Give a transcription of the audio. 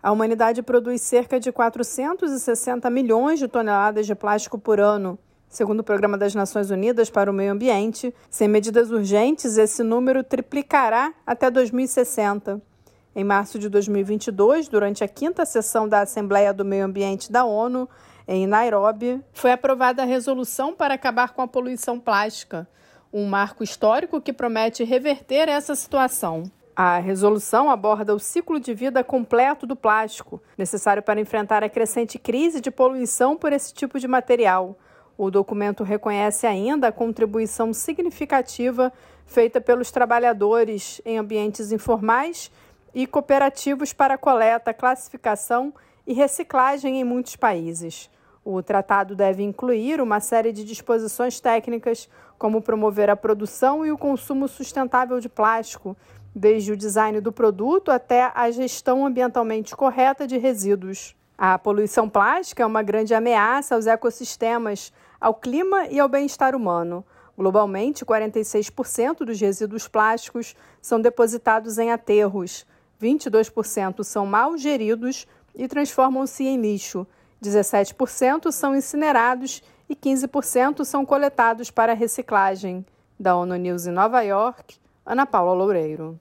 A humanidade produz cerca de 460 milhões de toneladas de plástico por ano. Segundo o Programa das Nações Unidas para o Meio Ambiente, sem medidas urgentes, esse número triplicará até 2060. Em março de 2022, durante a quinta sessão da Assembleia do Meio Ambiente da ONU, em Nairobi, foi aprovada a resolução para acabar com a poluição plástica, um marco histórico que promete reverter essa situação. A resolução aborda o ciclo de vida completo do plástico, necessário para enfrentar a crescente crise de poluição por esse tipo de material. O documento reconhece ainda a contribuição significativa feita pelos trabalhadores em ambientes informais e cooperativos para coleta, classificação e reciclagem em muitos países. O tratado deve incluir uma série de disposições técnicas, como promover a produção e o consumo sustentável de plástico, desde o design do produto até a gestão ambientalmente correta de resíduos. A poluição plástica é uma grande ameaça aos ecossistemas, ao clima e ao bem-estar humano. Globalmente, 46% dos resíduos plásticos são depositados em aterros, 22% são mal geridos e transformam-se em lixo, 17% são incinerados e 15% são coletados para reciclagem. Da ONU News em Nova York, Ana Paula Loureiro.